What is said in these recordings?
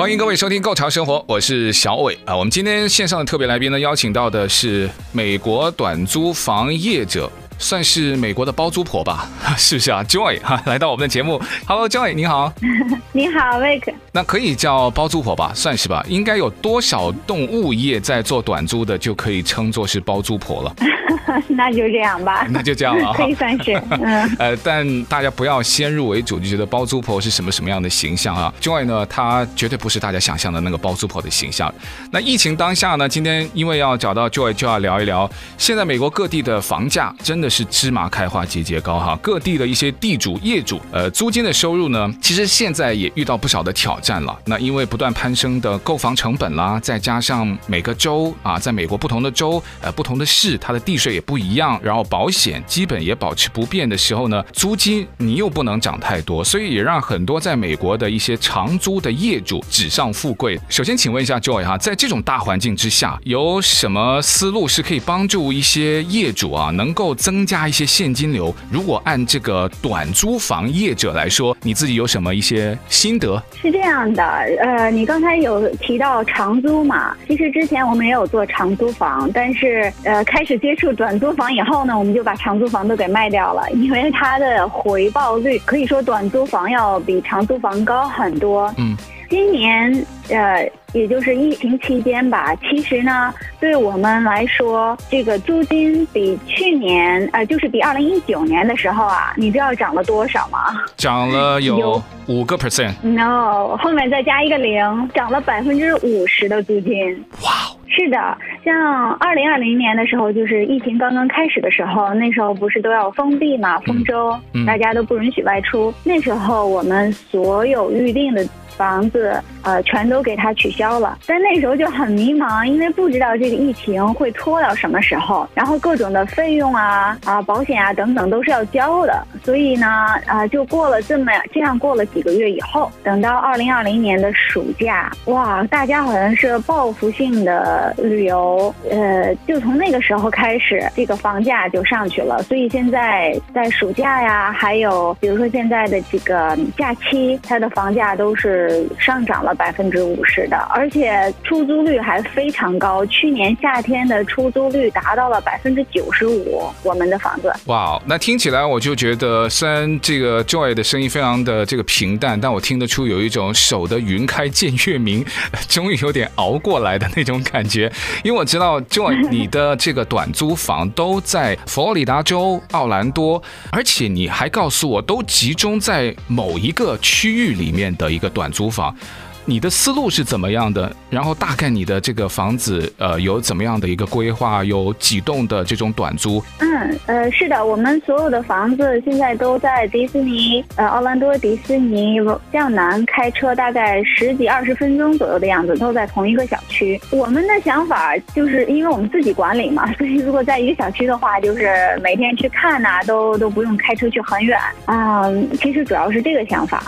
欢迎各位收听《购潮生活》，我是小伟啊。我们今天线上的特别来宾呢，邀请到的是美国短租房业者。算是美国的包租婆吧，是不是啊？Joy 哈，来到我们的节目，Hello，Joy，你好，你好，Mike 那可以叫包租婆吧，算是吧？应该有多少栋物业在做短租的，就可以称作是包租婆了。那就这样吧，那就这样了，可以算是。嗯，呃，但大家不要先入为主，就觉得包租婆是什么什么样的形象啊？Joy 呢，她绝对不是大家想象的那个包租婆的形象。那疫情当下呢，今天因为要找到 Joy，就要聊一聊现在美国各地的房价真的。是芝麻开花节节高哈，各地的一些地主业主，呃，租金的收入呢，其实现在也遇到不少的挑战了。那因为不断攀升的购房成本啦，再加上每个州啊，在美国不同的州，呃，不同的市，它的地税也不一样，然后保险基本也保持不变的时候呢，租金你又不能涨太多，所以也让很多在美国的一些长租的业主纸上富贵。首先，请问一下 Joy 哈，在这种大环境之下，有什么思路是可以帮助一些业主啊，能够增加一些现金流。如果按这个短租房业者来说，你自己有什么一些心得？是这样这样的，呃，你刚才有提到长租嘛？其实之前我们也有做长租房，但是呃，开始接触短租房以后呢，我们就把长租房都给卖掉了，因为它的回报率可以说短租房要比长租房高很多。嗯，今年呃。也就是疫情期间吧，其实呢，对我们来说，这个租金比去年，呃，就是比二零一九年的时候啊，你知道涨了多少吗？涨了有五个 percent。No，后面再加一个零，涨了百分之五十的租金。哇！是的，像二零二零年的时候，就是疫情刚刚开始的时候，那时候不是都要封闭嘛，封州，大家都不允许外出。那时候我们所有预定的。房子呃，全都给他取消了，但那时候就很迷茫，因为不知道这个疫情会拖到什么时候，然后各种的费用啊啊，保险啊等等都是要交的，所以呢啊，就过了这么这样过了几个月以后，等到二零二零年的暑假，哇，大家好像是报复性的旅游，呃，就从那个时候开始，这个房价就上去了，所以现在在暑假呀，还有比如说现在的这个假期，它的房价都是。上涨了百分之五十的，而且出租率还非常高。去年夏天的出租率达到了百分之九十五，我们的房子。哇，那听起来我就觉得，虽然这个 Joy 的声音非常的这个平淡，但我听得出有一种守得云开见月明，终于有点熬过来的那种感觉。因为我知道 Joy 你的这个短租房都在佛罗里达州奥兰多，而且你还告诉我，都集中在某一个区域里面的一个短租。房，你的思路是怎么样的？然后大概你的这个房子，呃，有怎么样的一个规划？有几栋的这种短租？嗯，呃，是的，我们所有的房子现在都在迪士尼，呃，奥兰多迪士尼向南开车大概十几二十分钟左右的样子，都在同一个小区。我们的想法就是，因为我们自己管理嘛，所以如果在一个小区的话，就是每天去看呐、都都不用开车去很远、嗯。其实主要是这个想法。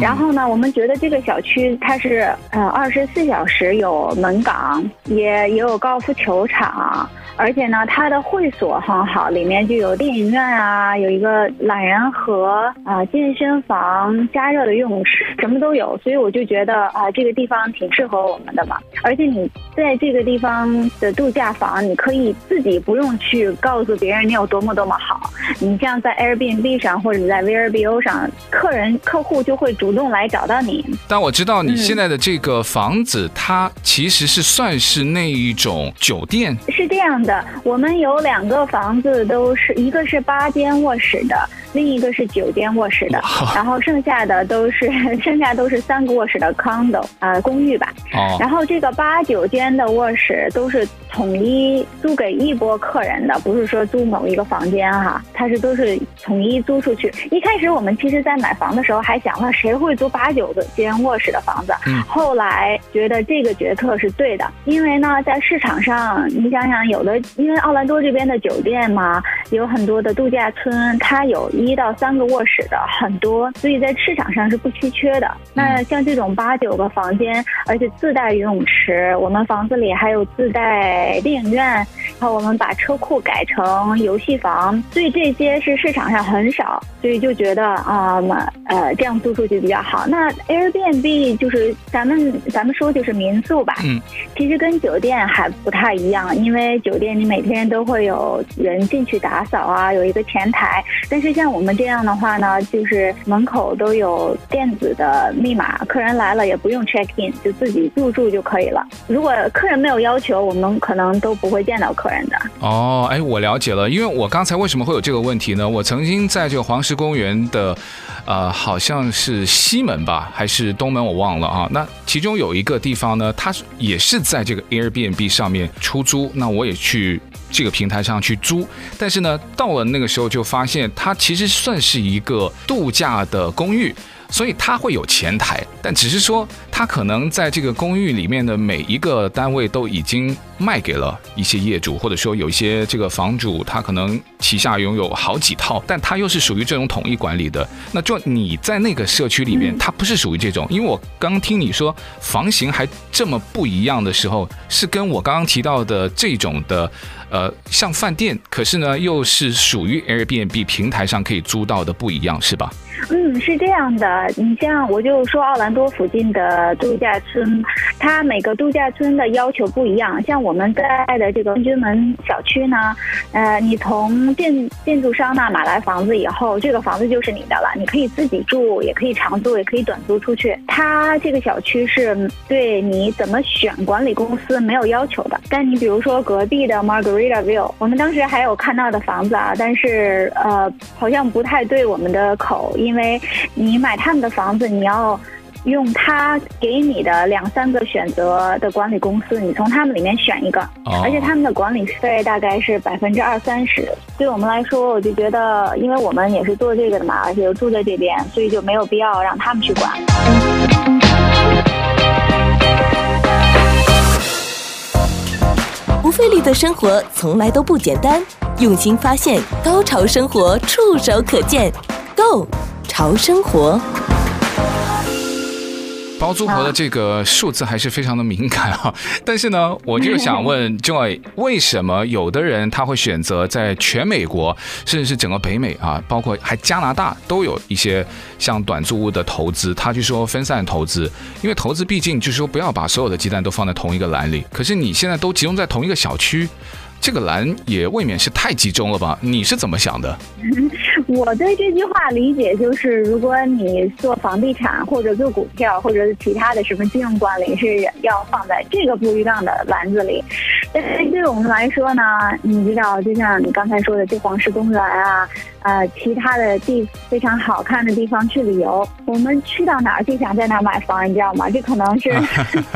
然后呢，我们觉得这个小区它是呃二十四小时有门岗，也也有高尔夫球场。而且呢，它的会所很好，里面就有电影院啊，有一个懒人河啊、呃，健身房、加热的游泳池，什么都有。所以我就觉得啊、呃，这个地方挺适合我们的嘛。而且你在这个地方的度假房，你可以自己不用去告诉别人你有多么多么好。你像在 Airbnb 上或者在 VRBO 上，客人客户就会主动来找到你。但我知道你现在的这个房子，嗯、它其实是算是那一种酒店，是这样我们有两个房子，都是一个是八间卧室的，另一个是九间卧室的，然后剩下的都是 剩下都是三个卧室的 condo 呃公寓吧。哦。然后这个八九间的卧室都是统一租给一波客人的，不是说租某一个房间哈，它是都是统一租出去。一开始我们其实在买房的时候还想了，谁会租八九个间卧室的房子？嗯。后来觉得这个决策是对的，因为呢，在市场上，你想想，有的因为奥兰多这边的酒店嘛，有很多的度假村，它有一到三个卧室的很多，所以在市场上是不稀缺的。那像这种八九个房间，而且自带游泳池，我们房子里还有自带电影院，然后我们把车库改成游戏房，所以这些是市场上很少，所以就觉得啊，呃，这样租出去比较好。那 Airbnb 就是咱们咱们说就是民宿吧，嗯，其实跟酒店还不太一样，因为酒店你每天都会有人进去打扫啊，有一个前台，但是像我们这样的话呢，就是门口都有电子的密码，客人来了也不用 check in，就自己入住就可以了。如果客人没有要求，我们可能都不会见到客人的。哦，哎，我了解了，因为我刚才为什么会有这个问题呢？我曾经在这个黄石公园的，呃，好像是西门吧，还是东门，我忘了啊。那其中有一个地方呢，它也是在这个 Airbnb 上面出租，那我也去这个平台上去租，但是呢，到了那个时候就发现它其实算是一个度假的公寓。所以它会有前台，但只是说它可能在这个公寓里面的每一个单位都已经卖给了一些业主，或者说有一些这个房主，他可能旗下拥有好几套，但他又是属于这种统一管理的。那就你在那个社区里面，他不是属于这种。因为我刚听你说房型还这么不一样的时候，是跟我刚刚提到的这种的。呃，像饭店，可是呢，又是属于 Airbnb 平台上可以租到的不一样，是吧？嗯，是这样的。你像我就说奥兰多附近的度假村，它每个度假村的要求不一样。像我们在的这个君军门小区呢，呃，你从建建筑商那买来房子以后，这个房子就是你的了，你可以自己住，也可以长租，也可以短租出去。它这个小区是对你怎么选管理公司没有要求的。但你比如说隔壁的 Margarita View，我们当时还有看到的房子啊，但是呃，好像不太对我们的口，因为你买他们的房子，你要用他给你的两三个选择的管理公司，你从他们里面选一个，而且他们的管理费大概是百分之二三十。对我们来说，我就觉得，因为我们也是做这个的嘛，而且又住在这边，所以就没有必要让他们去管。不费力的生活从来都不简单，用心发现，高潮生活触手可见，Go 潮生活。包租婆的这个数字还是非常的敏感啊，但是呢，我就想问 Joy，为什么有的人他会选择在全美国，甚至是整个北美啊，包括还加拿大都有一些像短租屋的投资，他就说分散投资，因为投资毕竟就是说不要把所有的鸡蛋都放在同一个篮里，可是你现在都集中在同一个小区。这个蓝也未免是太集中了吧？你是怎么想的？我对这句话理解就是，如果你做房地产或者做股票或者是其他的什么金融管理，是要放在这个不一样的篮子里。但是对我们来说呢，你知道，就像你刚才说的，去黄石公园啊。呃，其他的地非常好看的地方去旅游，我们去到哪儿就想在哪儿买房，你知道吗？这可能是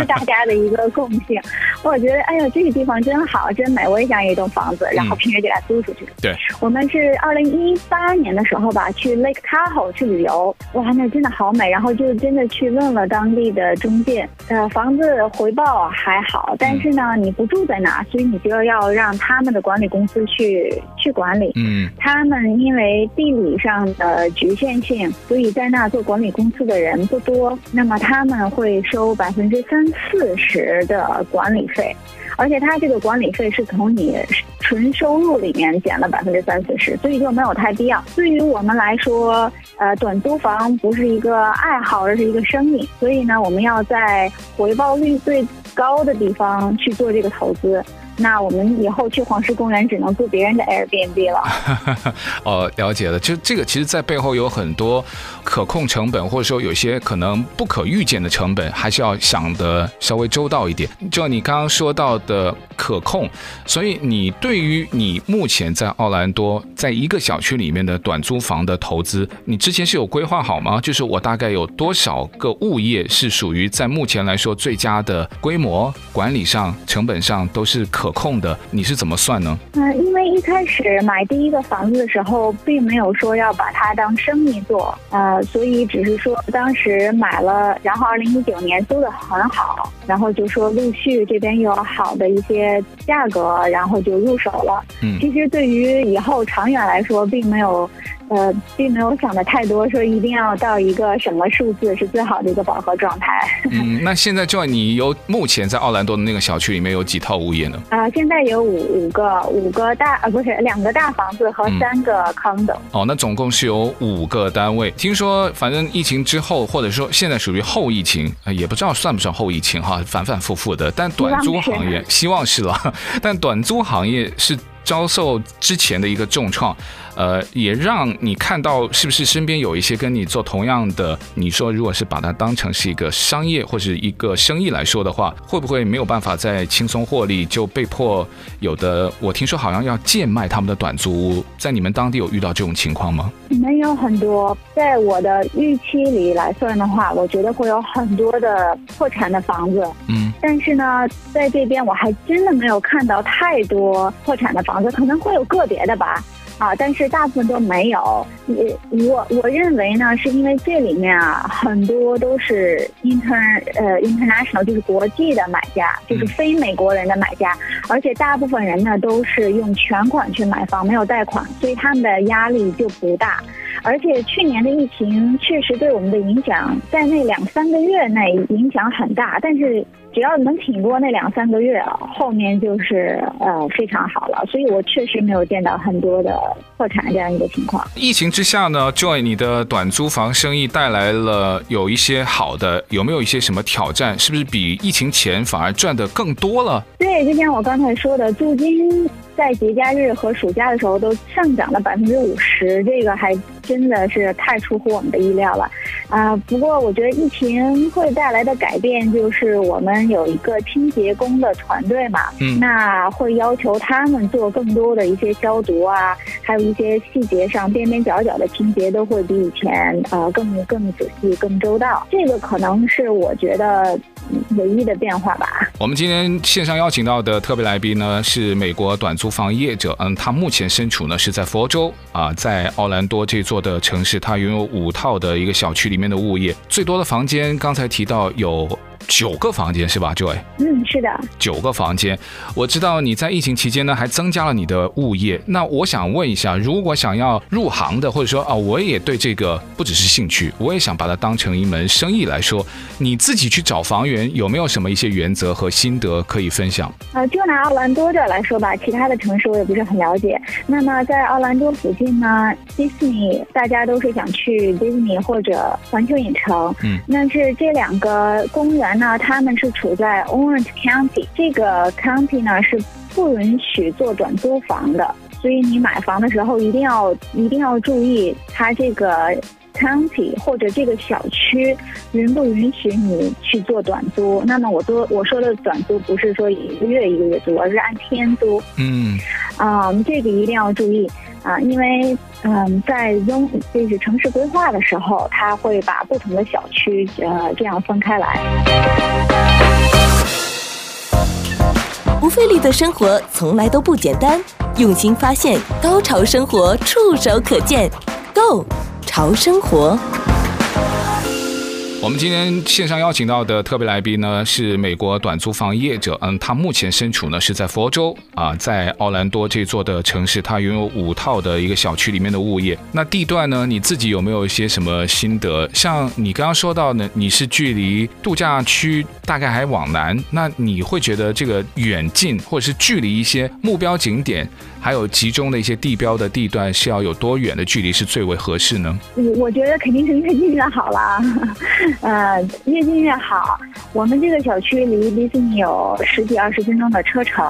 大家的一个共性。我觉得，哎呦，这个地方真好，真美，我也想有一栋房子，然后平时给它租出去。对，我们是二零一八年的时候吧，去 Lake Tahoe 去旅游，哇，那真的好美。然后就真的去问了当地的中介，呃，房子回报还好，但是呢，你不住在那儿，所以你就要让他们的管理公司去去管理。嗯，他们。因为地理上的局限性，所以在那做管理公司的人不多。那么他们会收百分之三四十的管理费，而且它这个管理费是从你纯收入里面减了百分之三四十，所以就没有太必要。对于我们来说，呃，短租房不是一个爱好，而是一个生意。所以呢，我们要在回报率最高的地方去做这个投资。那我们以后去黄石公园只能住别人的 Airbnb 了。哦，了解了。就这个，其实，在背后有很多可控成本，或者说有些可能不可预见的成本，还是要想得稍微周到一点。就你刚刚说到的可控，所以你对于你目前在奥兰多在一个小区里面的短租房的投资，你之前是有规划好吗？就是我大概有多少个物业是属于在目前来说最佳的规模、管理上、成本上都是可控的？你是怎么算呢？嗯，因为一开始买第一个房子的时候，并没有说要把它当生意做，呃，所以只是说当时买了，然后二零一九年租的很好，然后就说陆续这边有好的一些价格，然后就入手了。嗯，其实对于以后长远来说，并没有。呃，并没有想的太多，说一定要到一个什么数字是最好的一个饱和状态。嗯，那现在就你有目前在奥兰多的那个小区里面有几套物业呢？啊、呃，现在有五五个五个大呃不是两个大房子和三个 condo。嗯、哦，那总共是有五个单位。听说反正疫情之后，或者说现在属于后疫情，呃，也不知道算不算后疫情哈，反反复复的。但短租行业希望是了，但短租行业是遭受之前的一个重创。呃，也让你看到是不是身边有一些跟你做同样的？你说，如果是把它当成是一个商业或者一个生意来说的话，会不会没有办法再轻松获利，就被迫有的？我听说好像要贱卖他们的短租屋，在你们当地有遇到这种情况吗？没有很多，在我的预期里来算的话，我觉得会有很多的破产的房子。嗯，但是呢，在这边我还真的没有看到太多破产的房子，可能会有个别的吧。啊，但是大部分都没有。也我我认为呢，是因为这里面啊，很多都是 inter 呃 international，就是国际的买家，就是非美国人的买家，而且大部分人呢都是用全款去买房，没有贷款，所以他们的压力就不大。而且去年的疫情确实对我们的影响，在那两三个月内影响很大，但是。只要能挺过那两三个月啊，后面就是呃非常好了。所以我确实没有见到很多的破产这样一个情况。疫情之下呢，Joy，你的短租房生意带来了有一些好的，有没有一些什么挑战？是不是比疫情前反而赚的更多了？对，就像我刚才说的，租金在节假日和暑假的时候都上涨了百分之五十，这个还真的是太出乎我们的意料了。啊、呃，不过我觉得疫情会带来的改变就是我们有一个清洁工的团队嘛，嗯，那会要求他们做更多的一些消毒啊，还有一些细节上边边角角的清洁都会比以前呃更更仔细、更周到。这个可能是我觉得唯一的变化吧。我们今天线上邀请到的特别来宾呢是美国短租房业者，嗯，他目前身处呢是在佛州啊，在奥兰多这座的城市，他拥有五套的一个小区里面的物业，最多的房间，刚才提到有。九个房间是吧，Joy？嗯，是的，九个房间。我知道你在疫情期间呢，还增加了你的物业。那我想问一下，如果想要入行的，或者说啊，我也对这个不只是兴趣，我也想把它当成一门生意来说，你自己去找房源有没有什么一些原则和心得可以分享？呃，就拿奥兰多这来说吧，其他的城市我也不是很了解。那么在奥兰多附近呢，迪士尼大家都是想去迪士尼或者环球影城。嗯，那是这两个公园。那他们是处在 Orange County，这个 county 呢是不允许做短租房的，所以你买房的时候一定要一定要注意，它这个 county 或者这个小区允不允许你去做短租。那么我说我说的短租不是说一个月一个月租，而是按天租。嗯，啊、嗯，这个一定要注意啊，因为。嗯，在拥就是城市规划的时候，他会把不同的小区呃这样分开来。不费力的生活从来都不简单，用心发现，高潮生活触手可见 Go 潮生活。我们今天线上邀请到的特别来宾呢，是美国短租房业者。嗯，他目前身处呢是在佛州啊，在奥兰多这座的城市，他拥有五套的一个小区里面的物业。那地段呢，你自己有没有一些什么心得？像你刚刚说到呢，你是距离度假区大概还往南，那你会觉得这个远近或者是距离一些目标景点，还有集中的一些地标的地段是要有多远的距离是最为合适呢？我我觉得肯定是越近越好啦。呃，越近越好。我们这个小区离迪士尼有十几二十分钟的车程，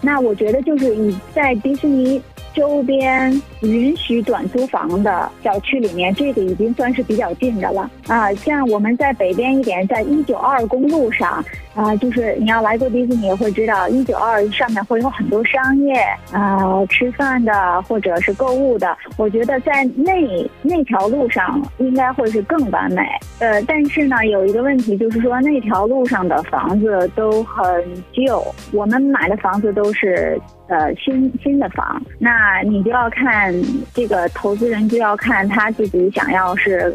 那我觉得就是你在迪士尼。周边允许短租房的小区里面，这个已经算是比较近的了啊。像我们在北边一点，在一九二公路上啊，就是你要来过迪士尼，会知道一九二上面会有很多商业啊，吃饭的或者是购物的。我觉得在那那条路上应该会是更完美。呃，但是呢，有一个问题就是说，那条路上的房子都很旧，我们买的房子都是。呃，新新的房，那你就要看这个投资人就要看他自己想要是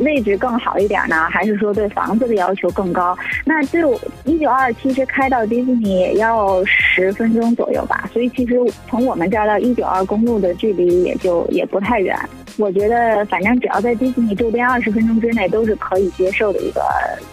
位置更好一点呢，还是说对房子的要求更高？那就一九二其实开到迪士尼也要十分钟左右吧，所以其实从我们这儿到一九二公路的距离也就也不太远。我觉得反正只要在迪士尼周边二十分钟之内都是可以接受的一个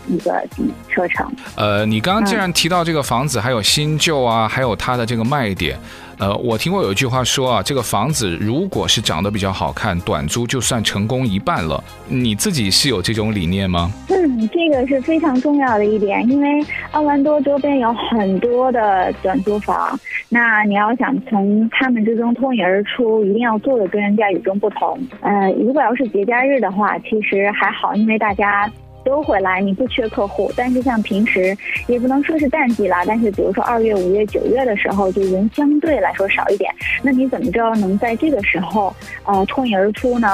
一个车程。呃，你刚刚既然提到这个房子，还有新旧啊，还有它的这个卖点。呃，我听过有一句话说啊，这个房子如果是长得比较好看，短租就算成功一半了。你自己是有这种理念吗？嗯，这个是非常重要的一点，因为奥兰多周边有很多的短租房，那你要想从他们之中脱颖而出，一定要做的跟人家与众不同。呃，如果要是节假日的话，其实还好，因为大家。都会来，你不缺客户，但是像平时也不能说是淡季啦，但是比如说二月、五月、九月的时候，就人相对来说少一点。那你怎么着能在这个时候，呃，脱颖而出呢？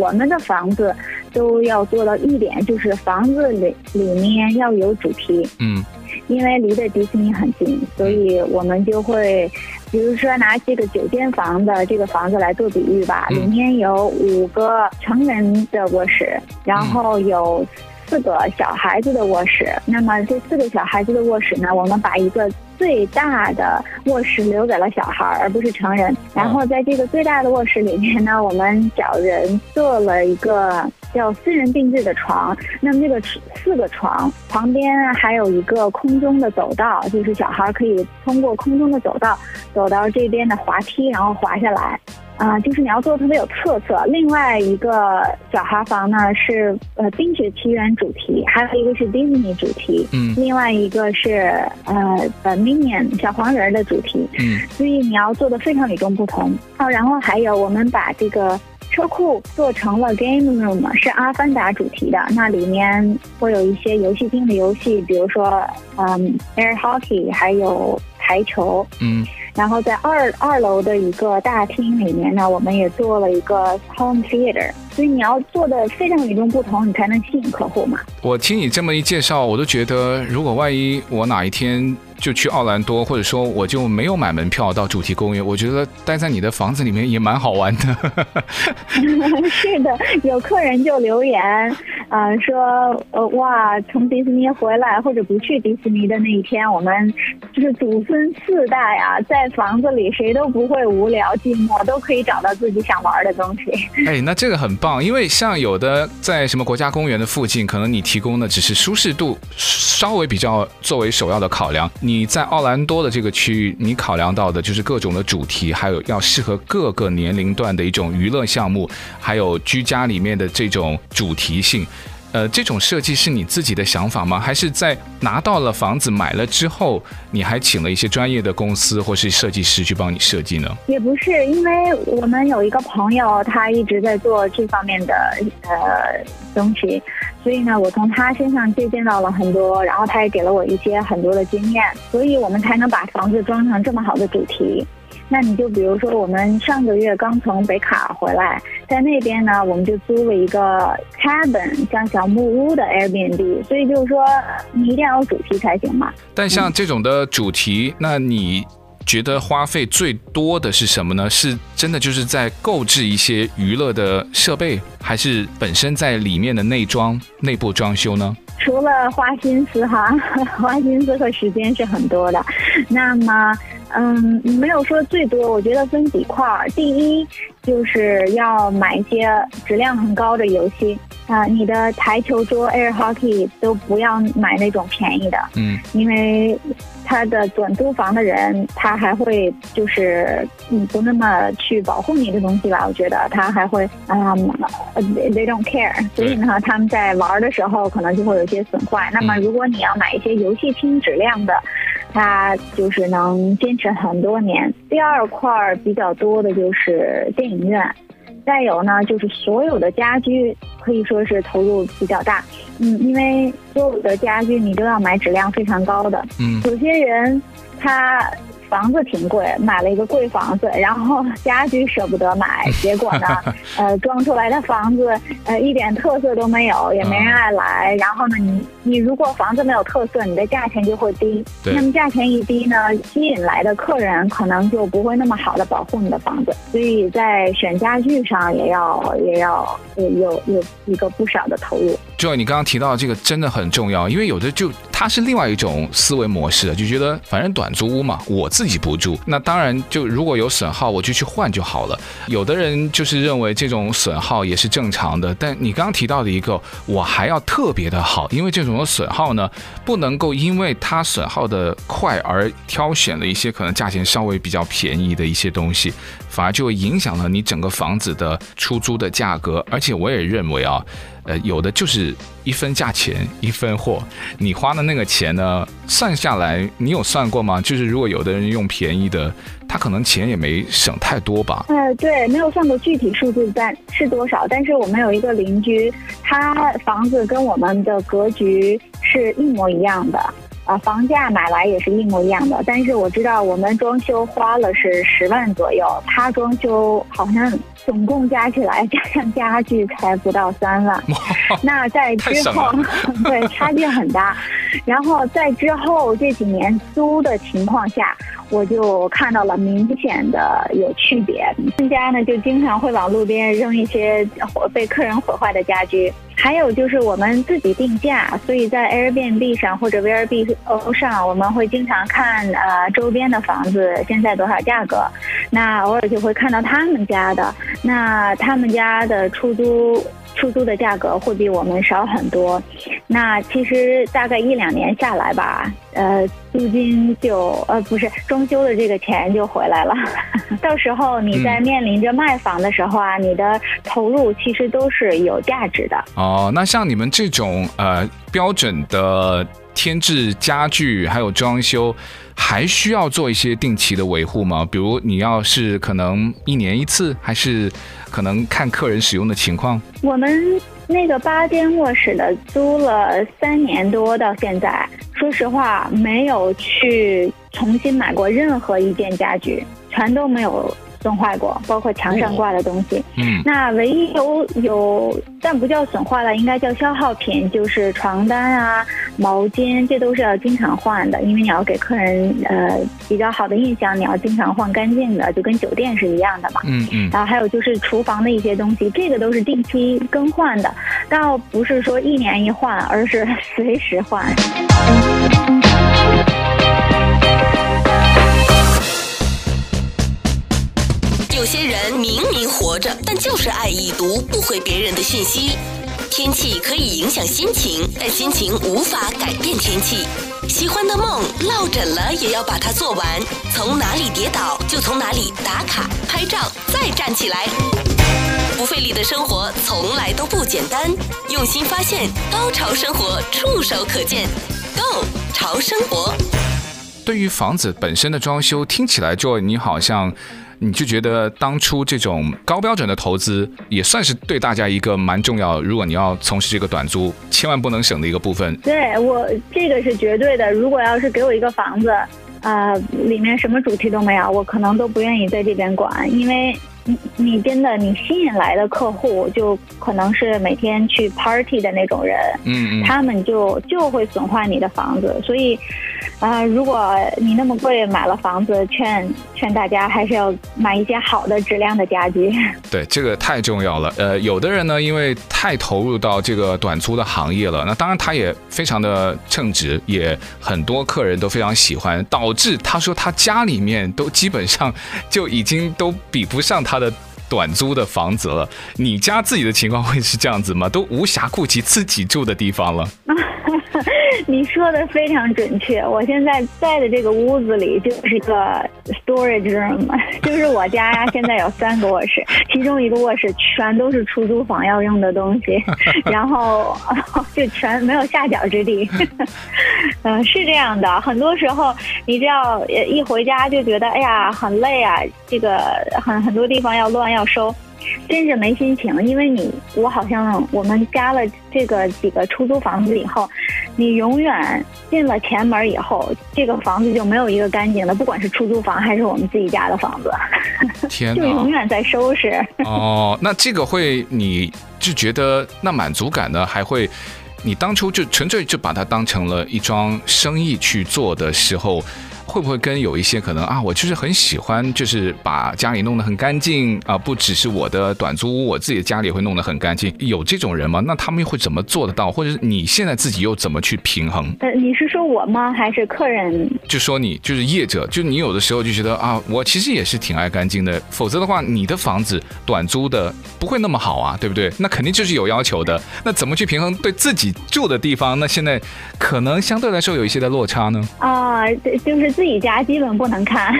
我们的房子都要做到一点，就是房子里里面要有主题。嗯。因为离的迪士尼很近，所以我们就会，比如说拿这个九间房的这个房子来做比喻吧，里面有五个成人的卧室，然后有四个小孩子的卧室。那么这四个小孩子的卧室呢，我们把一个最大的卧室留给了小孩，而不是成人。然后在这个最大的卧室里面呢，我们找人做了一个。叫私人定制的床，那么这个四个床旁边还有一个空中的走道，就是小孩可以通过空中的走道走到这边的滑梯，然后滑下来。啊、呃，就是你要做的特别有特色。另外一个小孩房呢是呃冰雪奇缘主题，还有一个是迪士尼主题，嗯，另外一个是呃呃 Minion 小黄人的主题，嗯，所以你要做的非常与众不同。哦，然后还有我们把这个。车库做成了 game room，是阿凡达主题的。那里面会有一些游戏厅的游戏，比如说，嗯，air hockey，还有台球。嗯。然后在二二楼的一个大厅里面呢，我们也做了一个 home theater。所以你要做的非常与众不同，你才能吸引客户嘛。我听你这么一介绍，我都觉得，如果万一我哪一天。就去奥兰多，或者说我就没有买门票到主题公园。我觉得待在你的房子里面也蛮好玩的。是的，有客人就留言，啊、呃，说，呃，哇，从迪士尼回来或者不去迪士尼的那一天，我们就是祖孙四代啊，在房子里谁都不会无聊寂寞，都可以找到自己想玩的东西。哎，那这个很棒，因为像有的在什么国家公园的附近，可能你提供的只是舒适度稍微比较作为首要的考量。你你在奥兰多的这个区域，你考量到的就是各种的主题，还有要适合各个年龄段的一种娱乐项目，还有居家里面的这种主题性。呃，这种设计是你自己的想法吗？还是在拿到了房子买了之后，你还请了一些专业的公司或是设计师去帮你设计呢？也不是，因为我们有一个朋友，他一直在做这方面的呃东西，所以呢，我从他身上借鉴到了很多，然后他也给了我一些很多的经验，所以我们才能把房子装成这么好的主题。那你就比如说，我们上个月刚从北卡回来，在那边呢，我们就租了一个 cabin，像小木屋的 Airbnb。所以就是说，你一定要有主题才行嘛。但像这种的主题，嗯、那你觉得花费最多的是什么呢？是真的就是在购置一些娱乐的设备，还是本身在里面的内装、内部装修呢？除了花心思哈，花心思和时间是很多的。那么。嗯，没有说最多，我觉得分几块儿。第一，就是要买一些质量很高的游戏，啊，你的台球桌 Air Hockey 都不要买那种便宜的，嗯，因为他的短租房的人，他还会就是嗯不那么去保护你的东西吧，我觉得他还会啊、um,，they don't care，所以呢，他们在玩的时候可能就会有些损坏。那么如果你要买一些游戏厅质量的，它就是能坚持很多年。第二块比较多的就是电影院。再有呢，就是所有的家居可以说是投入比较大，嗯，因为所有的家居你都要买质量非常高的，嗯，有些人他。房子挺贵，买了一个贵房子，然后家具舍不得买，结果呢，呃，装出来的房子，呃，一点特色都没有，也没人爱来。然后呢，你你如果房子没有特色，你的价钱就会低。那么价钱一低呢，吸引来的客人可能就不会那么好的保护你的房子。所以在选家具上也要也要有有有一个不少的投入。就你刚刚提到这个真的很重要，因为有的就它是另外一种思维模式，就觉得反正短租屋嘛，我自自己不住，那当然就如果有损耗，我就去换就好了。有的人就是认为这种损耗也是正常的，但你刚刚提到的一个，我还要特别的好，因为这种的损耗呢，不能够因为它损耗的快而挑选了一些可能价钱稍微比较便宜的一些东西，反而就会影响了你整个房子的出租的价格。而且我也认为啊。呃，有的就是一分价钱一分货，你花的那个钱呢，算下来，你有算过吗？就是如果有的人用便宜的，他可能钱也没省太多吧？呃，对，没有算过具体数字但是多少，但是我们有一个邻居，他房子跟我们的格局是一模一样的，啊，房价买来也是一模一样的，但是我知道我们装修花了是十万左右，他装修好像。总共加起来加上家具才不到三万，那在之后，对，差距很大。然后在之后这几年租的情况下，我就看到了明显的有区别。他们家呢就经常会往路边扔一些被客人毁坏的家具。还有就是我们自己定价，所以在 Airbnb 上或者 VRBO 上，我们会经常看呃周边的房子现在多少价格，那偶尔就会看到他们家的，那他们家的出租。出租的价格会比我们少很多，那其实大概一两年下来吧，呃，租金就呃不是装修的这个钱就回来了。到时候你在面临着卖房的时候啊，你的投入其实都是有价值的。哦，那像你们这种呃标准的添置家具还有装修，还需要做一些定期的维护吗？比如你要是可能一年一次，还是？可能看客人使用的情况。我们那个八间卧室的租了三年多，到现在，说实话没有去重新买过任何一件家具，全都没有。损坏过，包括墙上挂的东西。嗯，那唯一有有，但不叫损坏了，应该叫消耗品，就是床单啊、毛巾，这都是要经常换的，因为你要给客人呃比较好的印象，你要经常换干净的，就跟酒店是一样的嘛。嗯嗯。然后还有就是厨房的一些东西，这个都是定期更换的，倒不是说一年一换，而是随时换。有些人明明活着，但就是爱已读不回别人的讯息。天气可以影响心情，但心情无法改变天气。喜欢的梦落枕了，也要把它做完。从哪里跌倒，就从哪里打卡拍照，再站起来。不费力的生活从来都不简单，用心发现，高潮生活触手可见 Go 潮生活。对于房子本身的装修，听起来就你好像。你就觉得当初这种高标准的投资也算是对大家一个蛮重要。如果你要从事这个短租，千万不能省的一个部分。对我这个是绝对的。如果要是给我一个房子，啊，里面什么主题都没有，我可能都不愿意在这边管，因为你你真的你吸引来的客户就可能是每天去 party 的那种人，嗯嗯，他们就就会损坏你的房子，所以。啊、呃，如果你那么贵买了房子，劝劝大家还是要买一些好的质量的家具。对，这个太重要了。呃，有的人呢，因为太投入到这个短租的行业了，那当然他也非常的称职，也很多客人都非常喜欢，导致他说他家里面都基本上就已经都比不上他他的。短租的房子了。你家自己的情况会是这样子吗？都无暇顾及自己住的地方了。你说的非常准确，我现在在的这个屋子里就是一个 storage room，就是我家呀。现在有三个卧室，其中一个卧室全都是出租房要用的东西，然后就全没有下脚之地。嗯，是这样的，很多时候你只要一回家就觉得哎呀很累啊，这个很很多地方要乱要收。真是没心情，因为你我好像我们加了这个几个出租房子以后，你永远进了前门以后，这个房子就没有一个干净的，不管是出租房还是我们自己家的房子，天 哪，就永远在收拾。哦，那这个会你就觉得那满足感呢？还会你当初就纯粹就把它当成了一桩生意去做的时候？会不会跟有一些可能啊，我就是很喜欢，就是把家里弄得很干净啊，不只是我的短租屋，我自己的家里也会弄得很干净。有这种人吗？那他们又会怎么做得到？或者是你现在自己又怎么去平衡？呃，你是说我吗？还是客人？就说你就是业者，就你有的时候就觉得啊，我其实也是挺爱干净的，否则的话，你的房子短租的不会那么好啊，对不对？那肯定就是有要求的。那怎么去平衡对自己住的地方？那现在可能相对来说有一些的落差呢？啊，对，就是。自己家基本不能看，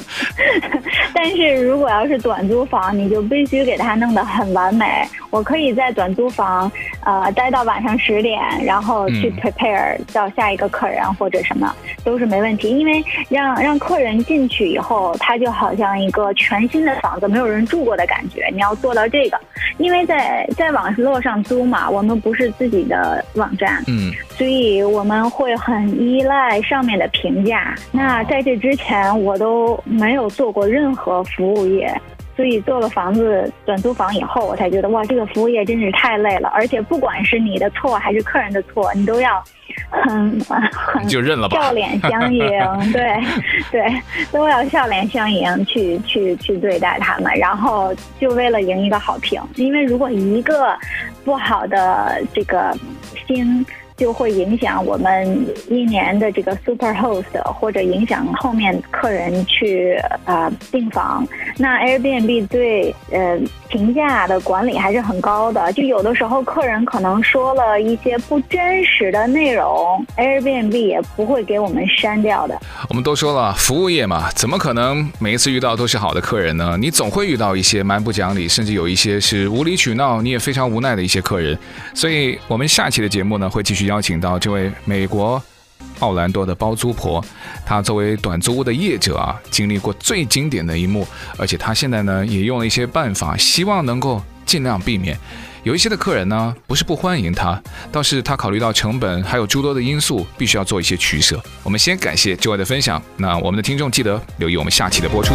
但是如果要是短租房，你就必须给它弄得很完美。我可以在短租房，呃，待到晚上十点，然后去 prepare 到下一个客人或者什么都是没问题。因为让让客人进去以后，他就好像一个全新的房子，没有人住过的感觉。你要做到这个，因为在在网络上租嘛，我们不是自己的网站，嗯，所以我们会很依赖上面的评价。那在这之前，我都没有做过任何服务业。所以做了房子短租房以后，我才觉得哇，这个服务业真是太累了，而且不管是你的错还是客人的错，你都要很很就认了吧，笑脸相迎，对对，都要笑脸相迎去去去对待他们，然后就为了赢一个好评，因为如果一个不好的这个心。就会影响我们一年的这个 super host，或者影响后面客人去呃订房。那 Airbnb 对呃评价的管理还是很高的，就有的时候客人可能说了一些不真实的内容，Airbnb 也不会给我们删掉的。我们都说了，服务业嘛，怎么可能每一次遇到都是好的客人呢？你总会遇到一些蛮不讲理，甚至有一些是无理取闹，你也非常无奈的一些客人。所以，我们下期的节目呢，会继续。邀请到这位美国奥兰多的包租婆，她作为短租屋的业者啊，经历过最经典的一幕，而且她现在呢也用了一些办法，希望能够尽量避免有一些的客人呢不是不欢迎她，倒是她考虑到成本还有诸多的因素，必须要做一些取舍。我们先感谢 Joy 的分享，那我们的听众记得留意我们下期的播出。